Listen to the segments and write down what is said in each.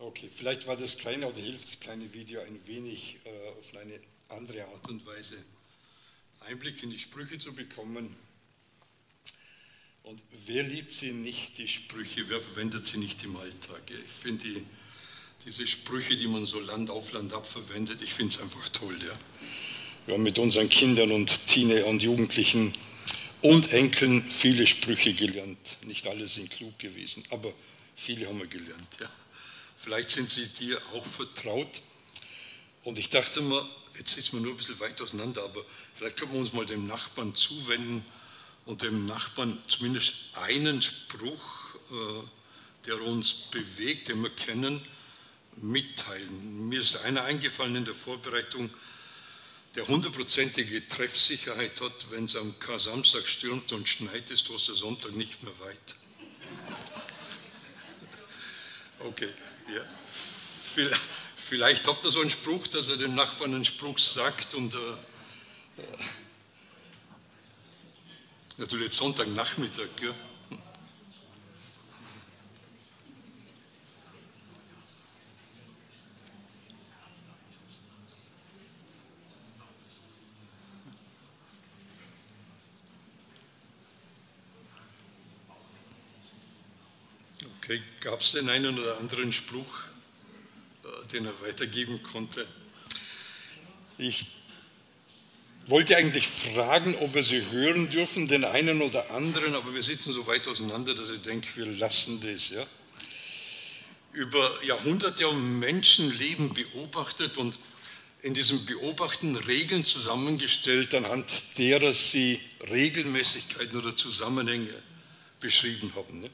Okay, vielleicht war das kleine oder hilft das kleine Video ein wenig äh, auf eine andere Art und Weise Einblick in die Sprüche zu bekommen. Und wer liebt sie nicht, die Sprüche? Wer verwendet sie nicht im Alltag? Ich finde die, diese Sprüche, die man so Land auf Land ab verwendet, ich finde es einfach toll. Ja. Wir haben mit unseren Kindern und Teenagern und Jugendlichen und Enkeln viele Sprüche gelernt. Nicht alle sind klug gewesen, aber viele haben wir gelernt. Ja. Vielleicht sind sie dir auch vertraut. Und ich dachte mir, jetzt sitzen wir nur ein bisschen weit auseinander, aber vielleicht können wir uns mal dem Nachbarn zuwenden und dem Nachbarn zumindest einen Spruch, äh, der uns bewegt, den wir kennen, mitteilen. Mir ist einer eingefallen in der Vorbereitung, der hundertprozentige Treffsicherheit hat, wenn es am Samstag stürmt und schneit, ist der Sonntag nicht mehr weit. Okay, ja. Vielleicht, habt ihr so einen Spruch, dass er dem Nachbarn einen Spruch sagt und äh, natürlich Sonntagnachmittag. Ja. Okay, gab es den einen oder anderen Spruch, äh, den er weitergeben konnte? Ich wollte eigentlich fragen, ob wir sie hören dürfen, den einen oder anderen, aber wir sitzen so weit auseinander, dass ich denke, wir lassen das. Ja? Über Jahrhunderte haben Menschenleben beobachtet und in diesem Beobachten Regeln zusammengestellt, anhand derer sie Regelmäßigkeiten oder Zusammenhänge beschrieben haben. Ne?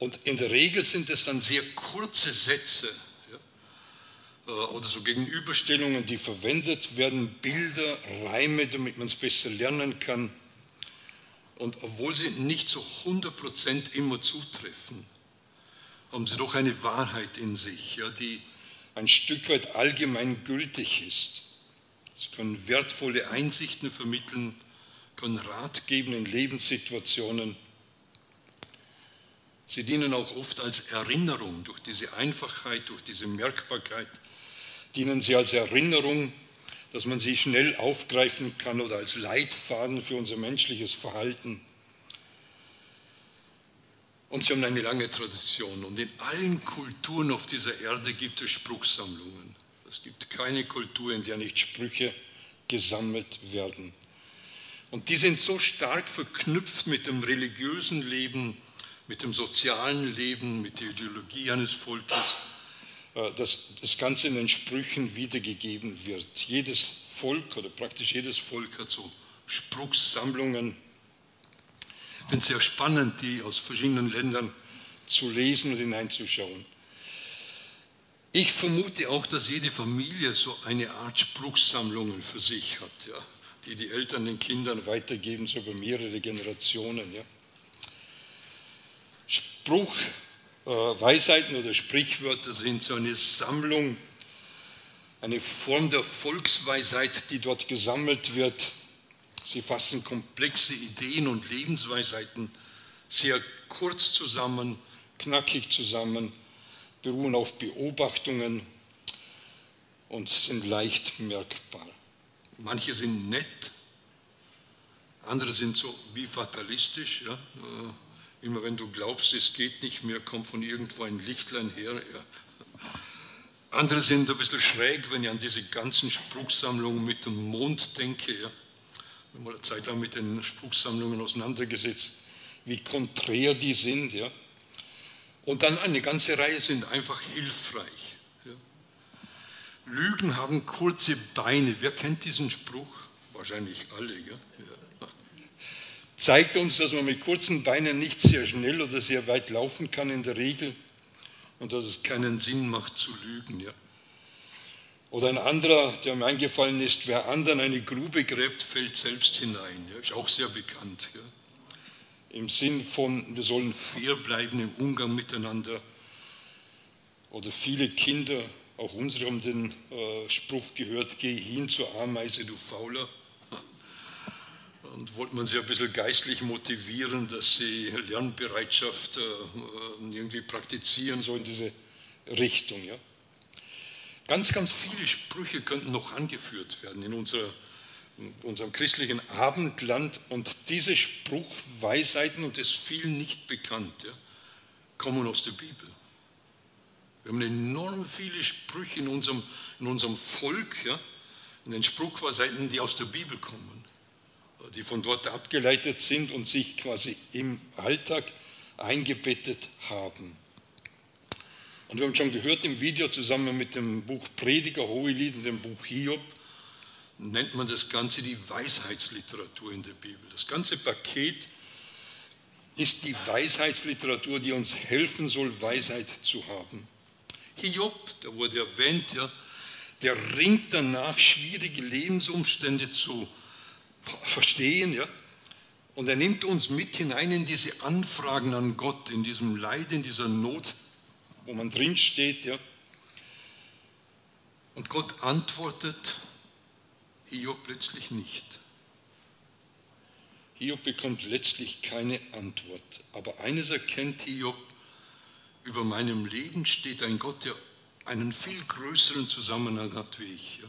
Und in der Regel sind es dann sehr kurze Sätze ja, äh, oder so Gegenüberstellungen, die verwendet werden, Bilder, Reime, damit man es besser lernen kann. Und obwohl sie nicht zu 100% immer zutreffen, haben sie doch eine Wahrheit in sich, ja, die ein Stück weit allgemein gültig ist. Sie können wertvolle Einsichten vermitteln, können Rat geben in Lebenssituationen Sie dienen auch oft als Erinnerung durch diese Einfachheit, durch diese Merkbarkeit. Dienen sie als Erinnerung, dass man sie schnell aufgreifen kann oder als Leitfaden für unser menschliches Verhalten. Und sie haben eine lange Tradition. Und in allen Kulturen auf dieser Erde gibt es Spruchsammlungen. Es gibt keine Kultur, in der nicht Sprüche gesammelt werden. Und die sind so stark verknüpft mit dem religiösen Leben, mit dem sozialen Leben, mit der Ideologie eines Volkes, äh, dass das Ganze in den Sprüchen wiedergegeben wird. Jedes Volk oder praktisch jedes Volk hat so Spruchssammlungen. Ich finde es sehr spannend, die aus verschiedenen Ländern zu lesen und hineinzuschauen. Ich vermute auch, dass jede Familie so eine Art Spruchsammlungen für sich hat, ja, die die Eltern den Kindern weitergeben, so über mehrere Generationen. Ja. Spruch, äh, Weisheiten oder Sprichwörter sind so eine Sammlung, eine Form der Volksweisheit, die dort gesammelt wird. Sie fassen komplexe Ideen und Lebensweisheiten sehr kurz zusammen, knackig zusammen, beruhen auf Beobachtungen und sind leicht merkbar. Manche sind nett, andere sind so wie fatalistisch. Ja? Immer wenn du glaubst, es geht nicht mehr, kommt von irgendwo ein Lichtlein her. Ja. Andere sind ein bisschen schräg, wenn ich an diese ganzen Spruchsammlungen mit dem Mond denke. Ja. Ich habe mal eine Zeit lang mit den Spruchsammlungen auseinandergesetzt, wie konträr die sind. Ja. Und dann eine ganze Reihe sind einfach hilfreich. Ja. Lügen haben kurze Beine. Wer kennt diesen Spruch? Wahrscheinlich alle. Ja zeigt uns, dass man mit kurzen Beinen nicht sehr schnell oder sehr weit laufen kann in der Regel und dass es keinen Sinn macht zu lügen. Ja. Oder ein anderer, der mir eingefallen ist, wer anderen eine Grube gräbt, fällt selbst hinein. Ja. Ist auch sehr bekannt. Ja. Im Sinn von, wir sollen fair bleiben im Umgang miteinander. Oder viele Kinder, auch unsere haben den äh, Spruch gehört, geh hin zur Ameise, du Fauler. Und wollte man sie ein bisschen geistlich motivieren, dass sie Lernbereitschaft äh, irgendwie praktizieren, so in diese Richtung. Ja. Ganz, ganz viele Sprüche könnten noch angeführt werden in, unserer, in unserem christlichen Abendland und diese Spruchweisheiten, und ist vielen nicht bekannt, ja, kommen aus der Bibel. Wir haben enorm viele Sprüche in unserem, in unserem Volk, ja, in den Spruchweisheiten, die aus der Bibel kommen, die von dort abgeleitet sind und sich quasi im Alltag eingebettet haben. Und wir haben schon gehört im Video zusammen mit dem Buch Prediger, Hohelied und dem Buch Hiob, nennt man das Ganze die Weisheitsliteratur in der Bibel. Das ganze Paket ist die Weisheitsliteratur, die uns helfen soll, Weisheit zu haben. Hiob, der wurde erwähnt, ja, der ringt danach, schwierige Lebensumstände zu verstehen. Ja, und er nimmt uns mit hinein in diese Anfragen an Gott, in diesem Leid, in dieser Not, wo man drin steht, ja. Und Gott antwortet Hiob letztlich nicht. Hiob bekommt letztlich keine Antwort. Aber eines erkennt Hiob, über meinem Leben steht ein Gott, der einen viel größeren Zusammenhang hat wie ich. Ja.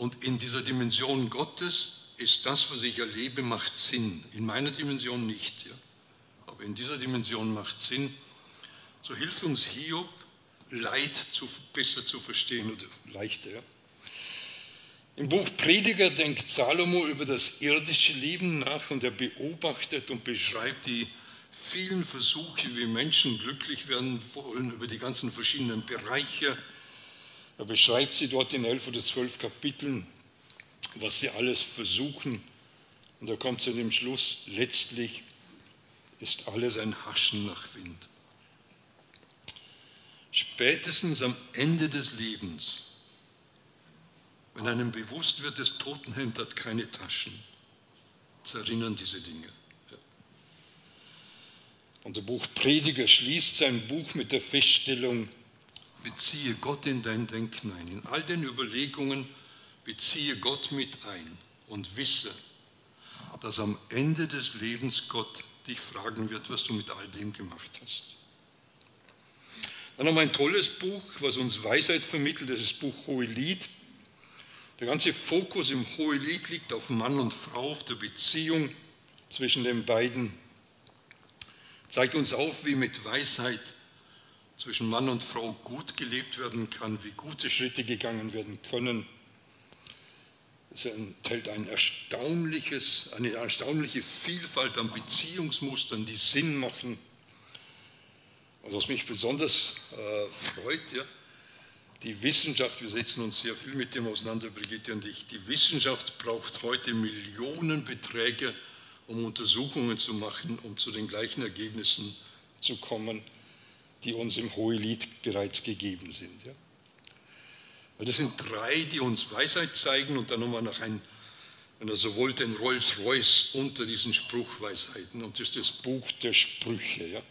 Und in dieser Dimension Gottes ist das, was ich erlebe, macht Sinn. In meiner Dimension nicht. Ja. Aber in dieser Dimension macht Sinn. So hilft uns Hiob, Leid zu, besser zu verstehen oder leichter. Ja? Im Buch Prediger denkt Salomo über das irdische Leben nach und er beobachtet und beschreibt die vielen Versuche, wie Menschen glücklich werden wollen, über die ganzen verschiedenen Bereiche. Er beschreibt sie dort in elf oder zwölf Kapiteln, was sie alles versuchen. Und er kommt zu dem Schluss, letztlich ist alles ein Haschen nach Wind. Spätestens am Ende des Lebens, wenn einem bewusst wird, das Totenhemd hat keine Taschen, zerrinnen diese Dinge. Und der Buch Prediger schließt sein Buch mit der Feststellung, beziehe Gott in dein Denken ein. In all den Überlegungen beziehe Gott mit ein und wisse, dass am Ende des Lebens Gott dich fragen wird, was du mit all dem gemacht hast. Dann haben wir ein tolles Buch, was uns Weisheit vermittelt, das ist das Buch Hohelied. Der ganze Fokus im Hohelied liegt auf Mann und Frau, auf der Beziehung zwischen den beiden. Zeigt uns auf, wie mit Weisheit zwischen Mann und Frau gut gelebt werden kann, wie gute Schritte gegangen werden können. Es enthält ein erstaunliches, eine erstaunliche Vielfalt an Beziehungsmustern, die Sinn machen und was mich besonders äh, freut, ja, die Wissenschaft, wir setzen uns sehr viel mit dem auseinander, Brigitte und ich, die Wissenschaft braucht heute Millionenbeträge, um Untersuchungen zu machen, um zu den gleichen Ergebnissen zu kommen, die uns im Hohelied bereits gegeben sind. Ja. Weil das sind drei, die uns Weisheit zeigen und dann nochmal nach ein, wenn er so wollte, ein Rolls-Royce unter diesen Spruchweisheiten und das ist das Buch der Sprüche. Ja.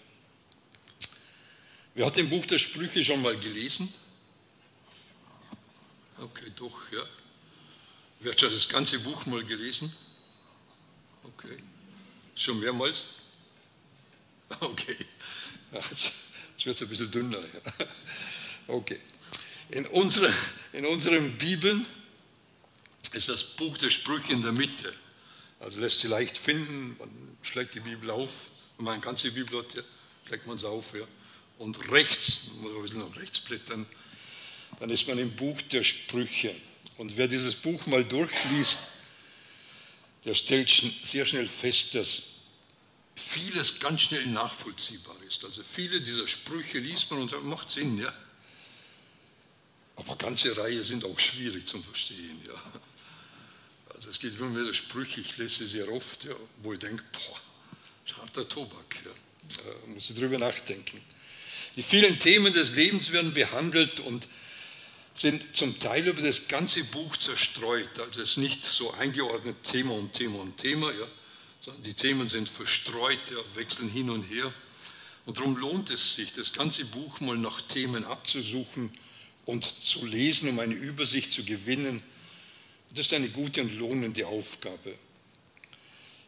Wer hat im Buch der Sprüche schon mal gelesen? Okay, doch, ja. Wer hat schon das ganze Buch mal gelesen? Okay. Schon mehrmals? Okay. Jetzt wird es ein bisschen dünner. Okay. In, unsere, in unseren Bibeln ist das Buch der Sprüche in der Mitte. Also lässt sich leicht finden, man schlägt die Bibel auf, wenn man eine ganze Bibel hat, ja, schlägt man es auf. Ja und rechts, muss ein bisschen nach rechts blättern, dann ist man im Buch der Sprüche. Und wer dieses Buch mal durchliest, der stellt sehr schnell fest, dass vieles ganz schnell nachvollziehbar ist. Also viele dieser Sprüche liest man und sagt, macht Sinn, ja. Aber ganze Reihe sind auch schwierig zum Verstehen, ja. Also es geht immer wieder Sprüche, ich lese sehr oft, ja, wo ich denke, boah, harter Tobak, ja. Da muss ich drüber nachdenken. Die vielen Themen des Lebens werden behandelt und sind zum Teil über das ganze Buch zerstreut. Also es ist nicht so eingeordnet Thema und Thema und Thema, ja, die Themen sind verstreut, ja, wechseln hin und her. Und darum lohnt es sich, das ganze Buch mal nach Themen abzusuchen und zu lesen, um eine Übersicht zu gewinnen. Das ist eine gute und lohnende Aufgabe.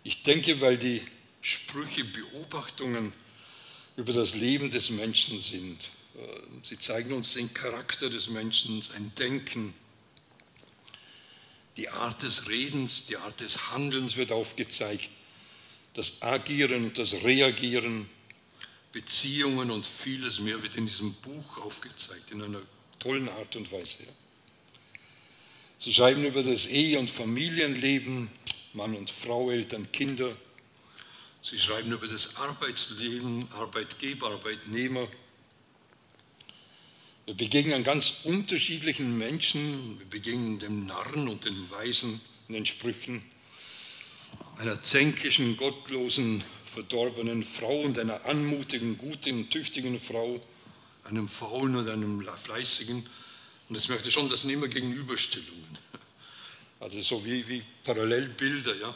Ich denke, weil die Sprüche Beobachtungen über das Leben des Menschen sind. Äh, sie zeigen uns den Charakter des Menschen, sein Denken. Die Art des Redens, die Art des Handelns wird aufgezeigt. Das Agieren und das Reagieren, Beziehungen und vieles mehr wird in diesem Buch aufgezeigt, in einer tollen Art und Weise. Sie schreiben über das Ehe- und Familienleben, Mann und Frau, Eltern, Kinder. Sie schreiben über das Arbeitsleben, Arbeitgeber, Arbeitnehmer. Wir begegnen ganz unterschiedlichen Menschen. Wir begegnen dem Narren und dem Weisen in den Sprüchen, einer zänkischen, gottlosen, verdorbenen Frau und einer anmutigen, guten, tüchtigen Frau, einem faulen und einem fleißigen. Und es möchte schon, das sind immer Gegenüberstellungen. Also so wie, wie Parallelbilder, ja,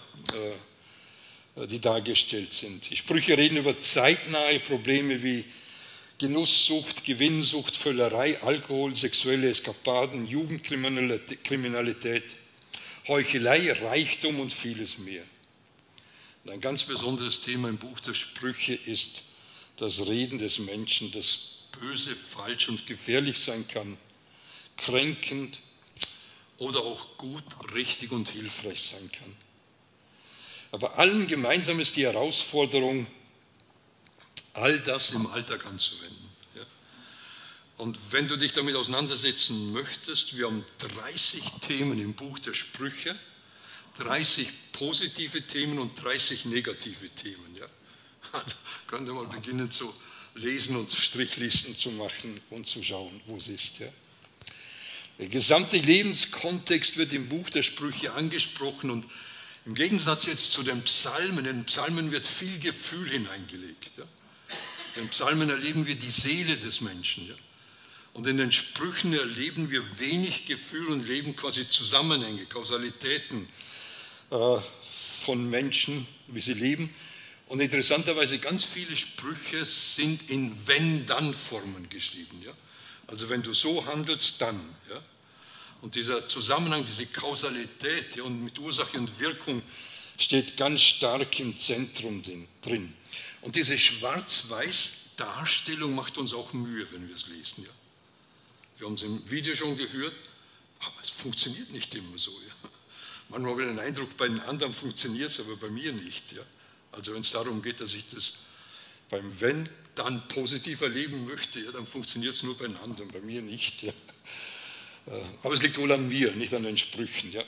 äh, die dargestellt sind. Die Sprüche reden über zeitnahe Probleme wie Genusssucht, Gewinnsucht, Völlerei, Alkohol, sexuelle Eskapaden, Jugendkriminalität, Heuchelei, Reichtum und vieles mehr. Und ein ganz besonderes Thema im Buch der Sprüche ist das Reden des Menschen, das böse, falsch und gefährlich sein kann, kränkend oder auch gut, richtig und hilfreich sein kann. Aber allen gemeinsam ist die Herausforderung, all das im Alltag anzuwenden. Und wenn du dich damit auseinandersetzen möchtest, wir haben 30 Themen im Buch der Sprüche, 30 positive Themen und 30 negative Themen. Ja. Also könnt ihr mal beginnen zu lesen und Strichlisten zu machen und zu schauen, wo es ist. Ja. Der gesamte Lebenskontext wird im Buch der Sprüche angesprochen und im Gegensatz jetzt zu den Psalmen, in den Psalmen wird viel Gefühl hineingelegt. Ja. In den Psalmen erleben wir die Seele des Menschen. Ja. Und in den Sprüchen erleben wir wenig Gefühl und leben quasi Zusammenhänge, Kausalitäten von Menschen, wie sie leben. Und interessanterweise ganz viele Sprüche sind in Wenn-Dann-Formen geschrieben. Ja? Also wenn du so handelst, dann. Ja? Und dieser Zusammenhang, diese Kausalität ja, und mit Ursache und Wirkung steht ganz stark im Zentrum drin. Und diese Schwarz-Weiß-Darstellung macht uns auch Mühe, wenn wir es lesen. Ja? Wir haben es im Video schon gehört, aber es funktioniert nicht immer so. Ja? Manchmal habe ich den Eindruck, bei den anderen funktioniert es, aber bei mir nicht. Ja? Also wenn es darum geht, dass ich das beim Wenn dann positiv erleben möchte, ja, dann funktioniert es nur bei den anderen, bei mir nicht. Ja. Äh, aber es liegt wohl an mir, nicht an den Sprüchen. Ja.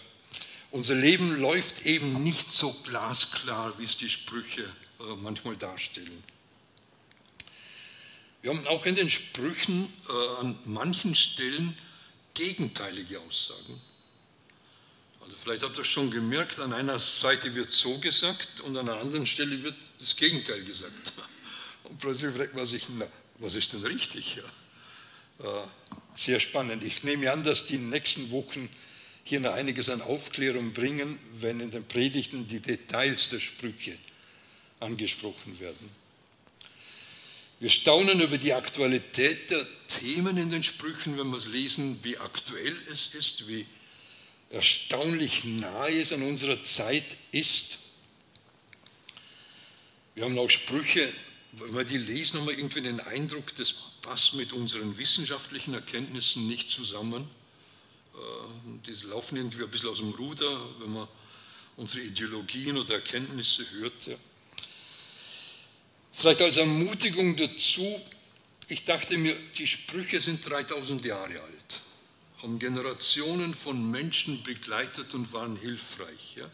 Unser Leben läuft eben nicht so glasklar, wie es die Sprüche äh, manchmal darstellen. Wir haben auch in den Sprüchen äh, an manchen Stellen gegenteilige Aussagen. Also vielleicht habt ihr schon gemerkt, an einer Seite wird so gesagt und an einer anderen Stelle wird das Gegenteil gesagt. Und plötzlich fragt man sich, na, was ist denn richtig? Ja. Äh, sehr spannend. Ich nehme an, dass die nächsten Wochen hier noch einiges an Aufklärung bringen, wenn in den Predigten die Details der Sprüche angesprochen werden. Wir staunen über die Aktualität der Themen in den Sprüchen, wenn wir es lesen, wie aktuell es ist, wie erstaunlich nahe es an unserer Zeit ist. Wir haben auch Sprüche, wenn wir die lesen, haben wir irgendwie den Eindruck, das passt mit unseren wissenschaftlichen Erkenntnissen nicht zusammen. Äh, die laufen irgendwie ein bisschen aus dem Ruder, wenn man unsere Ideologien oder Erkenntnisse hört. Vielleicht als Ermutigung dazu, ich dachte mir, die Sprüche sind 3000 Jahre alt haben Generationen von Menschen begleitet und waren hilfreich. Ja?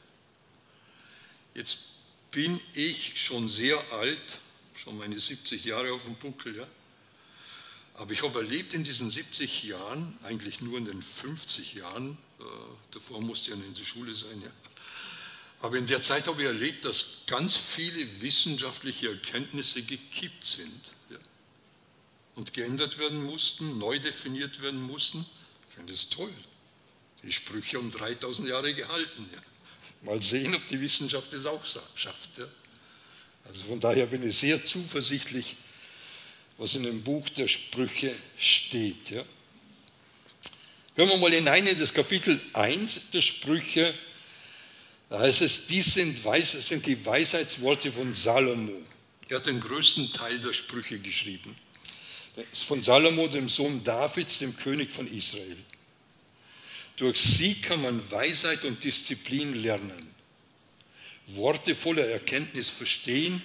Jetzt bin ich schon sehr alt, schon meine 70 Jahre auf dem Buckel, ja? aber ich habe erlebt in diesen 70 Jahren, eigentlich nur in den 50 Jahren, äh, davor musste ich ja in der Schule sein, ja? aber in der Zeit habe ich erlebt, dass ganz viele wissenschaftliche Erkenntnisse gekippt sind ja? und geändert werden mussten, neu definiert werden mussten. Ich finde es toll. Die Sprüche um 3000 Jahre gehalten. Ja. Mal sehen, ob die Wissenschaft es auch schafft. Ja. Also von daher bin ich sehr zuversichtlich, was in dem Buch der Sprüche steht. Ja. Hören wir mal hinein in das Kapitel 1 der Sprüche. Da heißt es, dies sind, Weis, sind die Weisheitsworte von Salomo. Er hat den größten Teil der Sprüche geschrieben. Von Salomo, dem Sohn Davids, dem König von Israel. Durch sie kann man Weisheit und Disziplin lernen, Worte voller Erkenntnis verstehen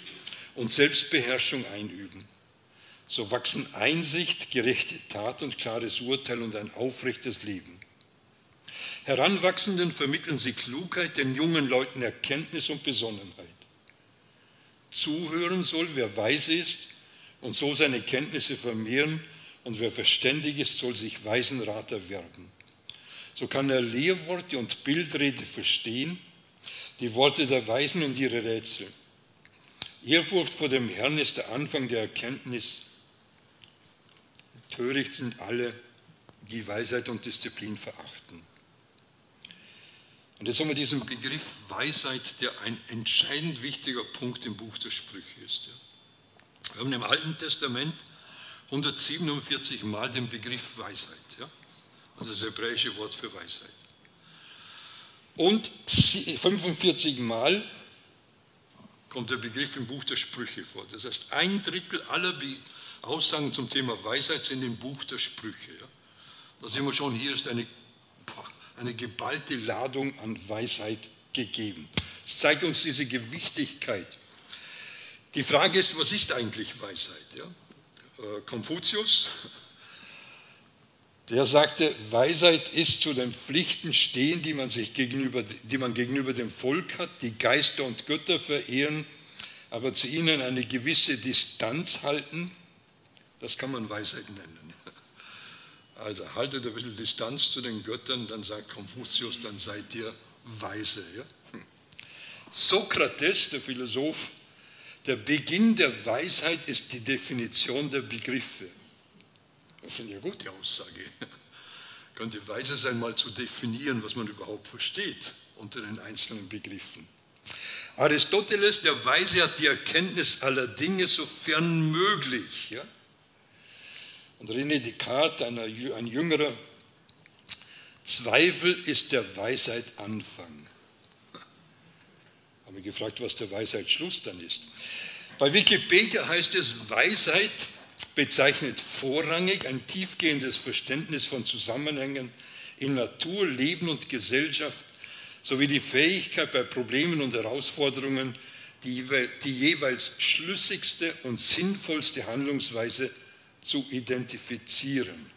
und Selbstbeherrschung einüben. So wachsen Einsicht, gerechte Tat und klares Urteil und ein aufrechtes Leben. Heranwachsenden vermitteln sie Klugheit, den jungen Leuten Erkenntnis und Besonnenheit. Zuhören soll, wer weise ist und so seine Kenntnisse vermehren, und wer verständig ist, soll sich weisen Rat erwerben. So kann er Lehrworte und Bildrede verstehen, die Worte der Weisen und ihre Rätsel. Ehrfurcht vor dem Herrn ist der Anfang der Erkenntnis. Töricht sind alle, die Weisheit und Disziplin verachten. Und jetzt haben wir diesen Begriff Weisheit, der ein entscheidend wichtiger Punkt im Buch der Sprüche ist. Wir haben im Alten Testament 147 Mal den Begriff Weisheit, ja? also das hebräische Wort für Weisheit. Und 45 Mal kommt der Begriff im Buch der Sprüche vor. Das heißt, ein Drittel aller Aussagen zum Thema Weisheit sind im Buch der Sprüche. Ja? Da sehen wir schon, hier ist eine eine geballte Ladung an Weisheit gegeben. Es zeigt uns diese Gewichtigkeit. Die Frage ist, was ist eigentlich Weisheit? Ja? Äh, Konfuzius, der sagte, Weisheit ist zu den Pflichten stehen, die man, sich gegenüber, die man gegenüber dem Volk hat, die Geister und Götter verehren, aber zu ihnen eine gewisse Distanz halten. Das kann man Weisheit nennen. Also haltet ein bisschen Distanz zu den Göttern, dann sagt Konfuzius, dann seid ihr weise. Ja? Hm. Sokrates, der Philosoph, der Beginn der Weisheit ist die Definition der Begriffe. Das finde ich eine gute Aussage. Könnte weise sein, mal zu definieren, was man überhaupt versteht unter den einzelnen Begriffen. Aristoteles, der Weise, hat die Erkenntnis aller Dinge sofern möglich. Ja? Und René Descartes, ein jüngerer, Zweifel ist der Weisheit Anfang. Haben wir gefragt, was der Weisheit Schluss dann ist. Bei Wikipedia heißt es, Weisheit bezeichnet vorrangig ein tiefgehendes Verständnis von Zusammenhängen in Natur, Leben und Gesellschaft sowie die Fähigkeit bei Problemen und Herausforderungen, die, die jeweils schlüssigste und sinnvollste Handlungsweise zu identifizieren.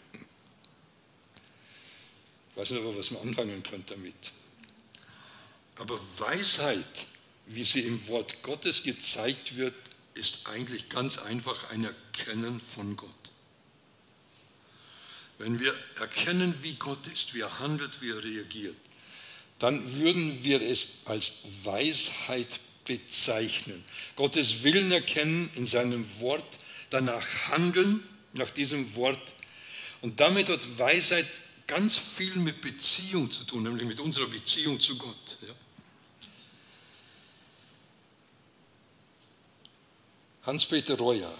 Ich weiß nicht, aber was man anfangen könnte damit. Aber Weisheit, wie sie im Wort Gottes gezeigt wird, ist eigentlich ganz einfach ein Erkennen von Gott. Wenn wir erkennen, wie Gott ist, wie er handelt, wie er reagiert, dann würden wir es als Weisheit bezeichnen. Gottes Willen erkennen in seinem Wort, danach handeln nach diesem Wort. Und damit hat Weisheit ganz viel mit Beziehung zu tun, nämlich mit unserer Beziehung zu Gott. Ja. Hans-Peter Reuer,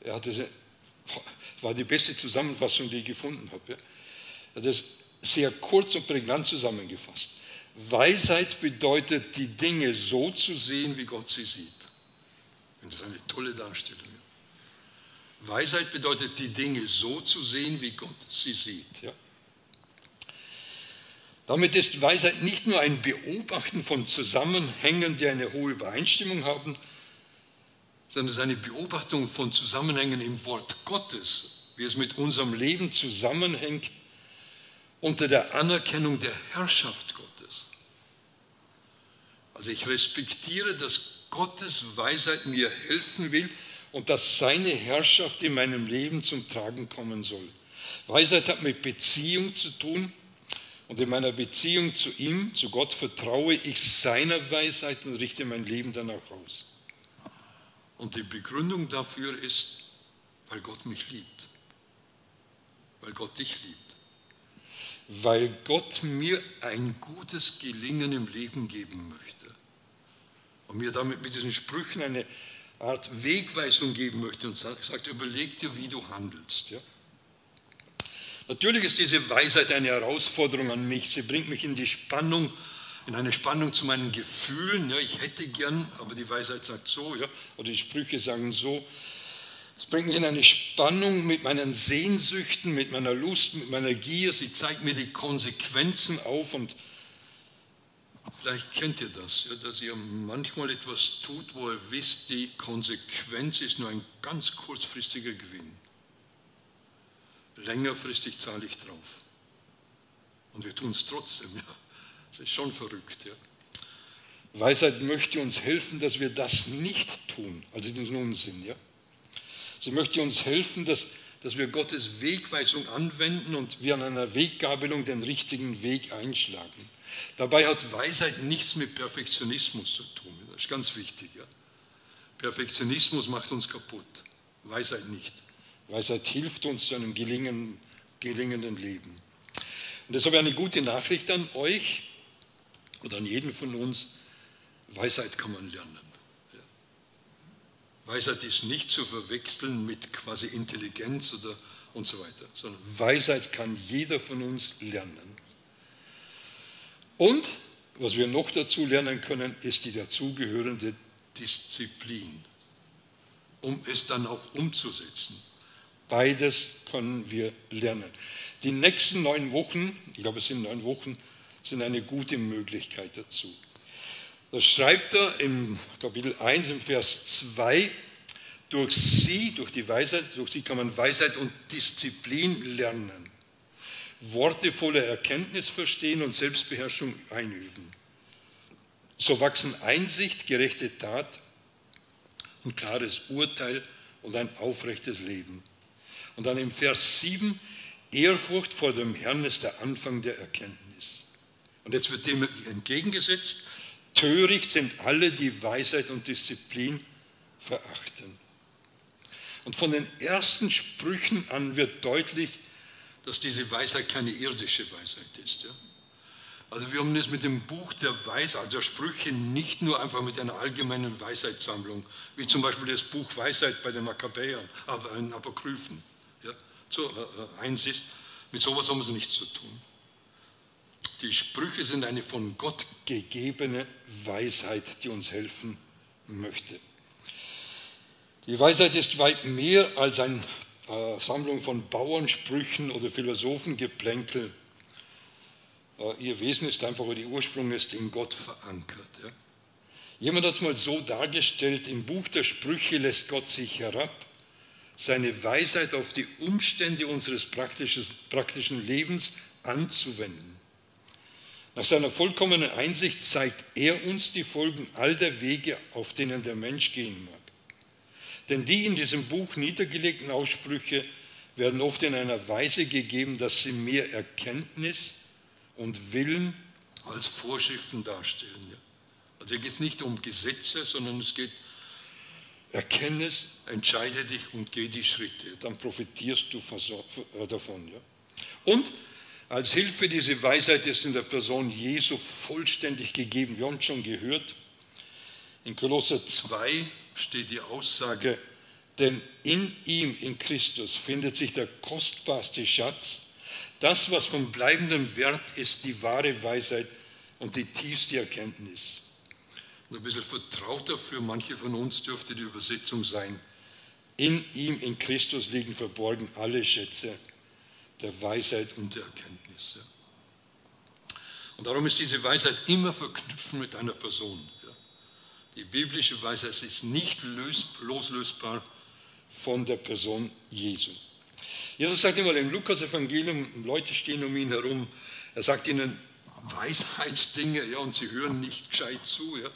er hat diese, war die beste Zusammenfassung, die ich gefunden habe. Er hat es sehr kurz und prägnant zusammengefasst. Weisheit bedeutet, die Dinge so zu sehen, wie Gott sie sieht. Das ist eine tolle Darstellung. Weisheit bedeutet, die Dinge so zu sehen, wie Gott sie sieht. Ja? Damit ist Weisheit nicht nur ein Beobachten von Zusammenhängen, die eine hohe Übereinstimmung haben, sondern es ist eine Beobachtung von Zusammenhängen im Wort Gottes, wie es mit unserem Leben zusammenhängt unter der Anerkennung der Herrschaft Gottes. Also ich respektiere, dass Gottes Weisheit mir helfen will, und dass seine Herrschaft in meinem Leben zum Tragen kommen soll. Weisheit hat mit Beziehung zu tun und in meiner Beziehung zu ihm, zu Gott, vertraue ich seiner Weisheit und richte mein Leben danach aus. Und die Begründung dafür ist, weil Gott mich liebt, weil Gott dich liebt, weil Gott mir ein gutes Gelingen im Leben geben möchte und mir damit mit diesen Sprüchen eine Art Wegweisung geben möchte und sagt, überleg dir, wie du handelst. Ja? Natürlich ist diese Weisheit eine Herausforderung an mich. Sie bringt mich in die Spannung in eine Spannung zu meinen Gefühlen. Ja, ich hätte gern, aber die Weisheit sagt so, ja, oder die Sprüche sagen so. Es bringt mich in eine Spannung mit meinen Sehnsüchten, mit meiner Lust, mit meiner Gier. Sie zeigt mir die Konsequenzen auf und vielleicht kennt ihr das, ja, dass ihr manchmal etwas tut, wo ihr wisst, die Konsequenz ist nur ein ganz kurzfristiger Gewinn. Längerfristig zahle ich drauf. Und wir tun es trotzdem. Ja. Das ist schon verrückt. Ja. Weisheit möchte uns helfen, dass wir das nicht tun, also diesen Unsinn. Ja. Sie möchte uns helfen, dass, dass wir Gottes Wegweisung anwenden und wir an einer Weggabelung den richtigen Weg einschlagen. Dabei hat Weisheit nichts mit Perfektionismus zu tun. Das ist ganz wichtig. Ja. Perfektionismus macht uns kaputt, Weisheit nicht. Weisheit hilft uns zu einem gelingenden, gelingenden Leben. Und deshalb eine gute Nachricht an euch oder an jeden von uns. Weisheit kann man lernen. Weisheit ist nicht zu verwechseln mit quasi Intelligenz oder und so weiter, sondern Weisheit kann jeder von uns lernen. Und was wir noch dazu lernen können, ist die dazugehörende Disziplin, um es dann auch umzusetzen. Beides können wir lernen. Die nächsten neun Wochen, ich glaube es sind neun Wochen, sind eine gute Möglichkeit dazu. Das schreibt er im Kapitel 1 im Vers 2. Durch sie, durch die Weisheit, durch sie kann man Weisheit und Disziplin lernen. Worte voller Erkenntnis verstehen und Selbstbeherrschung einüben. So wachsen Einsicht, gerechte Tat und klares Urteil und ein aufrechtes Leben. Und dann im Vers 7, Ehrfurcht vor dem Herrn ist der Anfang der Erkenntnis. Und jetzt wird dem entgegengesetzt, töricht sind alle, die Weisheit und Disziplin verachten. Und von den ersten Sprüchen an wird deutlich, dass diese Weisheit keine irdische Weisheit ist. Ja? Also wir haben es mit dem Buch der Weisheit, also der Sprüche, nicht nur einfach mit einer allgemeinen Weisheitssammlung, wie zum Beispiel das Buch Weisheit bei den Makkabäern, aber in Apokryphen ja, so, äh, eins ist, mit sowas haben wir nichts zu tun. Die Sprüche sind eine von Gott gegebene Weisheit, die uns helfen möchte. Die Weisheit ist weit mehr als eine äh, Sammlung von Bauernsprüchen oder Philosophengeplänkel. Äh, ihr Wesen ist einfach, oder ihr Ursprung ist in Gott verankert. Jemand hat es mal so dargestellt, im Buch der Sprüche lässt Gott sich herab seine Weisheit auf die Umstände unseres praktischen Lebens anzuwenden. Nach seiner vollkommenen Einsicht zeigt er uns die Folgen all der Wege, auf denen der Mensch gehen mag. Denn die in diesem Buch niedergelegten Aussprüche werden oft in einer Weise gegeben, dass sie mehr Erkenntnis und Willen als Vorschriften darstellen. Also hier geht es nicht um Gesetze, sondern es geht Erkenne es, entscheide dich und geh die Schritte. Dann profitierst du davon. Und als Hilfe diese Weisheit ist in der Person Jesu vollständig gegeben. Wir haben schon gehört, in Kolosser 2 steht die Aussage, denn in ihm, in Christus, findet sich der kostbarste Schatz, das, was von bleibendem Wert ist, die wahre Weisheit und die tiefste Erkenntnis. Und ein bisschen vertrauter für manche von uns dürfte die Übersetzung sein. In ihm, in Christus liegen verborgen alle Schätze der Weisheit und der Erkenntnis. Und darum ist diese Weisheit immer verknüpft mit einer Person. Die biblische Weisheit ist nicht loslösbar von der Person Jesu. Jesus sagt immer im Lukas-Evangelium, Leute stehen um ihn herum, er sagt ihnen Weisheitsdinge, ja, und sie hören nicht gescheit zu. Ja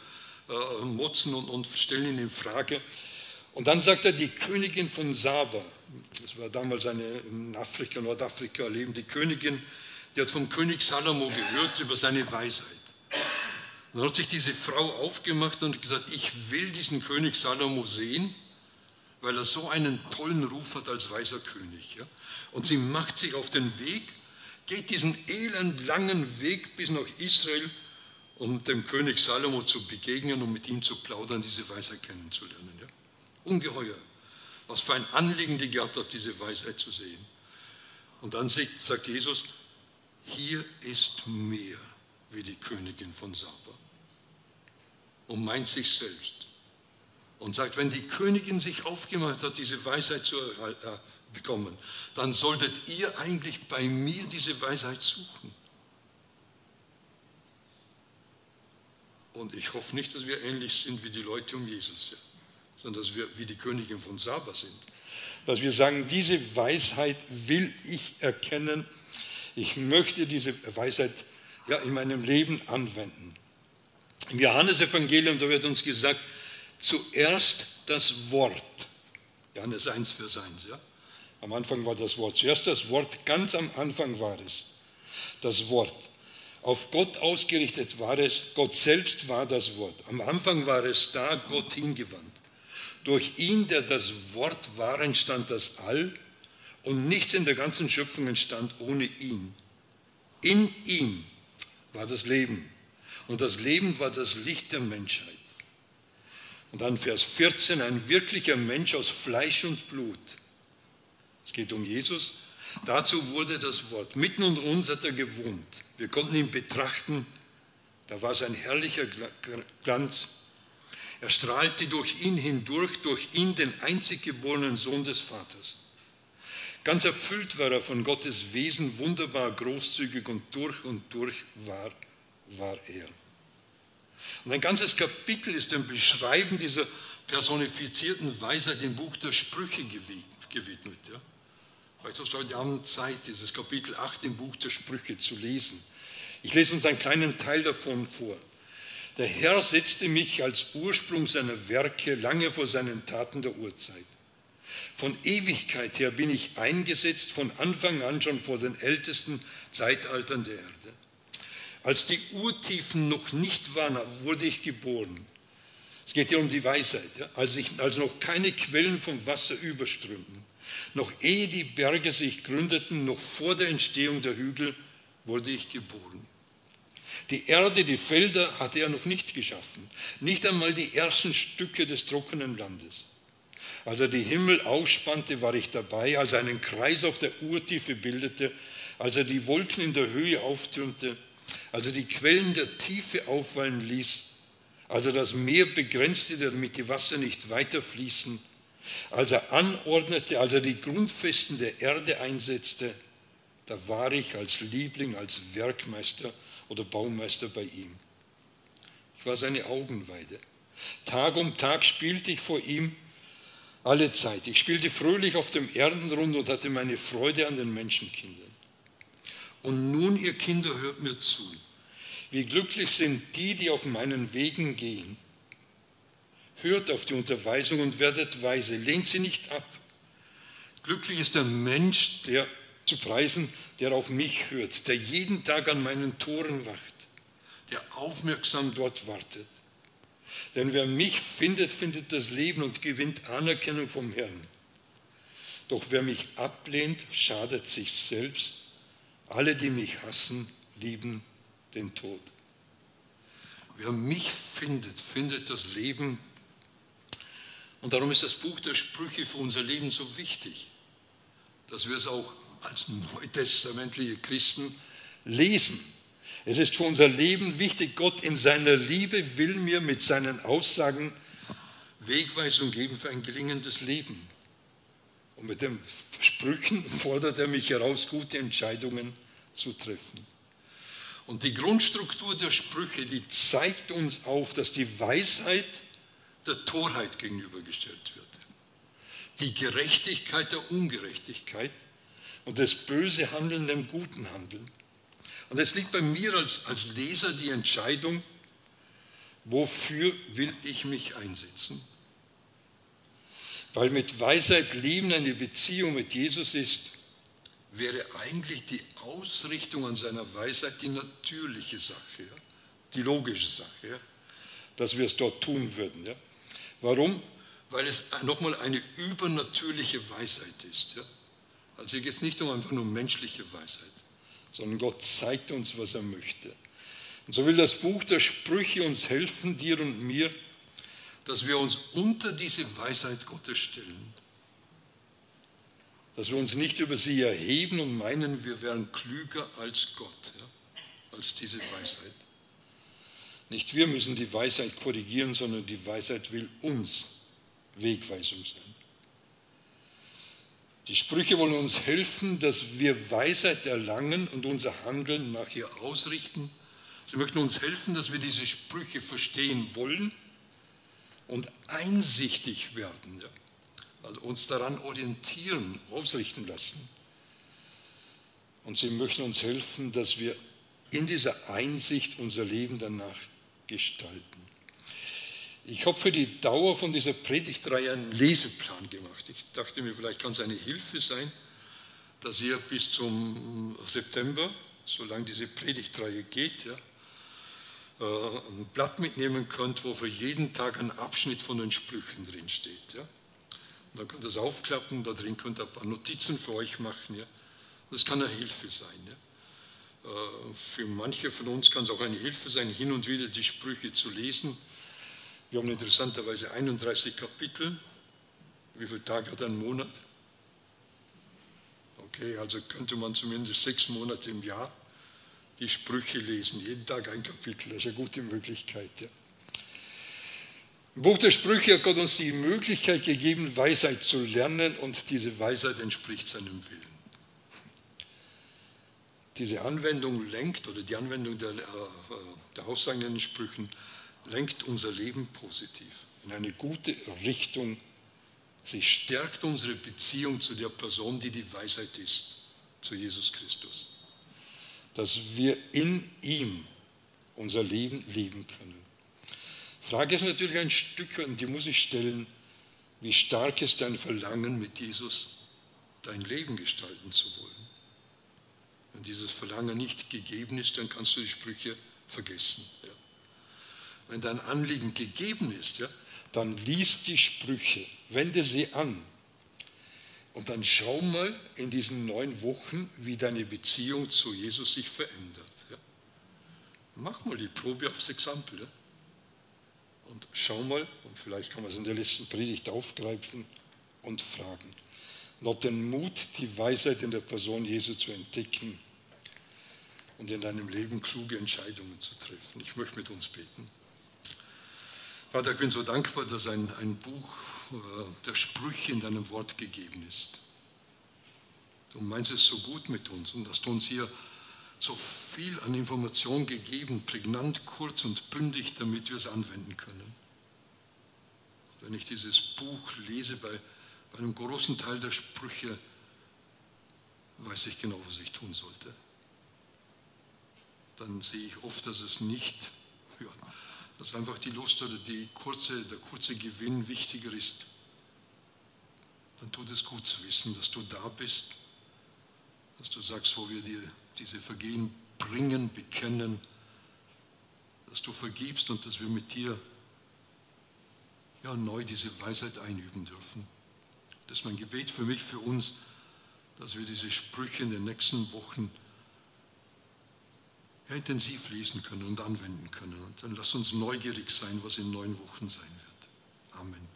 äh, motzen und, und stellen ihn in Frage. Und dann sagt er, die Königin von Saba, das war damals eine in Afrika, Nordafrika lebende Königin, die hat vom König Salomo gehört über seine Weisheit. Und dann hat sich diese Frau aufgemacht und gesagt, ich will diesen König Salomo sehen, weil er so einen tollen Ruf hat als weiser König. Ja? Und sie macht sich auf den Weg, geht diesen elend langen Weg bis nach Israel um dem König Salomo zu begegnen und mit ihm zu plaudern, diese Weisheit kennenzulernen. Ja? Ungeheuer. Was für ein Anliegen die gehabt hat, diese Weisheit zu sehen. Und dann sagt Jesus, hier ist mehr. wie die Königin von Saba und meint sich selbst und sagt, wenn die Königin sich aufgemacht hat, diese Weisheit zu äh, bekommen, dann solltet ihr eigentlich bei mir diese Weisheit suchen. Und ich hoffe nicht, dass wir ähnlich sind wie die Leute um Jesus, ja, sondern dass wir wie die Königin von Saba sind. Dass wir sagen, diese Weisheit will ich erkennen. Ich möchte diese Weisheit ja, in meinem Leben anwenden. Im Johannesevangelium, da wird uns gesagt, zuerst das Wort. Johannes 1, Vers 1. Ja? Am Anfang war das Wort. Zuerst das Wort, ganz am Anfang war es. Das Wort. Auf Gott ausgerichtet war es, Gott selbst war das Wort. Am Anfang war es da, Gott hingewandt. Durch ihn, der das Wort war, entstand das All und nichts in der ganzen Schöpfung entstand ohne ihn. In ihm war das Leben und das Leben war das Licht der Menschheit. Und dann Vers 14, ein wirklicher Mensch aus Fleisch und Blut. Es geht um Jesus. Dazu wurde das Wort. Mitten unter uns hat er gewohnt. Wir konnten ihn betrachten. Da war es ein herrlicher Glanz. Er strahlte durch ihn hindurch, durch ihn den einzig geborenen Sohn des Vaters. Ganz erfüllt war er von Gottes Wesen, wunderbar großzügig und durch und durch war, war er. Und ein ganzes Kapitel ist dem Beschreiben dieser personifizierten Weisheit im Buch der Sprüche gewidmet. Ja? Vielleicht hast du heute Abend Zeit, dieses Kapitel 8 im Buch der Sprüche zu lesen. Ich lese uns einen kleinen Teil davon vor. Der Herr setzte mich als Ursprung seiner Werke lange vor seinen Taten der Urzeit. Von Ewigkeit her bin ich eingesetzt, von Anfang an schon vor den ältesten Zeitaltern der Erde. Als die Urtiefen noch nicht waren, wurde ich geboren. Es geht hier um die Weisheit. Ja? Als, ich, als noch keine Quellen vom Wasser überströmten, noch ehe die Berge sich gründeten, noch vor der Entstehung der Hügel, wurde ich geboren. Die Erde, die Felder hatte er noch nicht geschaffen, nicht einmal die ersten Stücke des trockenen Landes. Als er die Himmel ausspannte, war ich dabei, als er einen Kreis auf der Urtiefe bildete, als er die Wolken in der Höhe auftürmte, als er die Quellen der Tiefe aufwallen ließ, als er das Meer begrenzte, damit die Wasser nicht weiterfließen, als er anordnete, als er die Grundfesten der Erde einsetzte, da war ich als Liebling, als Werkmeister oder Baumeister bei ihm. Ich war seine Augenweide. Tag um Tag spielte ich vor ihm alle Zeit. Ich spielte fröhlich auf dem Erdenrund und hatte meine Freude an den Menschenkindern. Und nun, ihr Kinder, hört mir zu. Wie glücklich sind die, die auf meinen Wegen gehen. Hört auf die Unterweisung und werdet weise. Lehnt sie nicht ab. Glücklich ist der Mensch, der zu preisen, der auf mich hört, der jeden Tag an meinen Toren wacht, der aufmerksam dort wartet. Denn wer mich findet, findet das Leben und gewinnt Anerkennung vom Herrn. Doch wer mich ablehnt, schadet sich selbst alle, die mich hassen, lieben den Tod. Wer mich findet, findet das Leben. Und darum ist das Buch der Sprüche für unser Leben so wichtig, dass wir es auch als neutestamentliche Christen lesen. Es ist für unser Leben wichtig, Gott in seiner Liebe will mir mit seinen Aussagen Wegweisung geben für ein gelingendes Leben. Und mit den Sprüchen fordert er mich heraus, gute Entscheidungen zu treffen. Und die Grundstruktur der Sprüche, die zeigt uns auf, dass die Weisheit der Torheit gegenübergestellt wird. Die Gerechtigkeit der Ungerechtigkeit und das böse Handeln dem guten Handeln. Und es liegt bei mir als, als Leser die Entscheidung, wofür will ich mich einsetzen? Weil mit Weisheit Leben eine Beziehung mit Jesus ist, wäre eigentlich die Ausrichtung an seiner Weisheit die natürliche Sache, ja? die logische Sache, ja? dass wir es dort tun würden. Ja? Warum? Weil es nochmal eine übernatürliche Weisheit ist. Ja? Also hier geht es nicht um einfach nur menschliche Weisheit, sondern Gott zeigt uns, was er möchte. Und so will das Buch der Sprüche uns helfen, dir und mir, dass wir uns unter diese Weisheit Gottes stellen. Dass wir uns nicht über sie erheben und meinen, wir wären klüger als Gott. Ja? als diese Weisheit. Nicht wir müssen die Weisheit korrigieren, sondern die Weisheit will uns Wegweisung sein. Die Sprüche wollen uns helfen, dass wir Weisheit erlangen und unser Handeln nach ihr ausrichten. Sie möchten uns helfen, dass wir diese Sprüche verstehen wollen und einsichtig werden. Ja? Also uns daran orientieren, ausrichten lassen. Und sie möchten uns helfen, dass wir in dieser Einsicht unser Leben danach gestalten. Ich habe für die Dauer von dieser Predigtreihe einen Leseplan gemacht. Ich dachte mir, vielleicht kann es eine Hilfe sein, dass ihr bis zum September, solange diese Predigtreihe geht, ja, äh, ein Blatt mitnehmen könnt, wo für jeden Tag ein Abschnitt von den Sprüchen drin steht. Ja. Dann könnt ihr es aufklappen, da drin könnt ihr ein paar Notizen für euch machen. Ja. Das kann eine Hilfe sein. Ja. Äh, für manche von uns kann es auch eine Hilfe sein, hin und wieder die Sprüche zu lesen wir haben interessanterweise 31 Kapitel. Wie viele Tage hat ein Monat? Okay, also könnte man zumindest sechs Monate im Jahr die Sprüche lesen, jeden Tag ein Kapitel, das ist eine gute Möglichkeit. Ja. Im Buch der Sprüche hat Gott uns die Möglichkeit gegeben, Weisheit zu lernen und diese Weisheit entspricht seinem Willen. Diese Anwendung lenkt, oder die Anwendung der, äh, der Aussagen in den Sprüchen lenkt unser Leben positiv in eine gute Richtung. Sie stärkt unsere Beziehung zu der Person, die die Weisheit ist, zu Jesus Christus. Dass wir in ihm unser Leben leben können. Frage ist natürlich ein Stück, und die muss ich stellen, wie stark ist dein Verlangen, mit Jesus dein Leben gestalten zu wollen? Wenn dieses Verlangen nicht gegeben ist, dann kannst du die Sprüche vergessen. Ja wenn dein Anliegen gegeben ist, ja, dann lies die Sprüche, wende sie an und dann schau mal in diesen neun Wochen, wie deine Beziehung zu Jesus sich verändert. Ja. Mach mal die Probe aufs Exempel ja. und schau mal, und vielleicht kann man es in der letzten Predigt aufgreifen und fragen. Und ob den Mut, die Weisheit in der Person Jesu zu entdecken und in deinem Leben kluge Entscheidungen zu treffen. Ich möchte mit uns beten. Vater, ich bin so dankbar, dass ein, ein Buch äh, der Sprüche in deinem Wort gegeben ist. Du meinst es so gut mit uns und hast uns hier so viel an Informationen gegeben, prägnant, kurz und bündig, damit wir es anwenden können. Wenn ich dieses Buch lese, bei, bei einem großen Teil der Sprüche, weiß ich genau, was ich tun sollte. Dann sehe ich oft, dass es nicht dass einfach die Lust oder die kurze, der kurze Gewinn wichtiger ist, dann tut es gut zu wissen, dass du da bist, dass du sagst, wo wir dir diese Vergehen bringen, bekennen, dass du vergibst und dass wir mit dir ja, neu diese Weisheit einüben dürfen. Das ist mein Gebet für mich, für uns, dass wir diese Sprüche in den nächsten Wochen intensiv lesen können und anwenden können. Und dann lass uns neugierig sein, was in neun Wochen sein wird. Amen.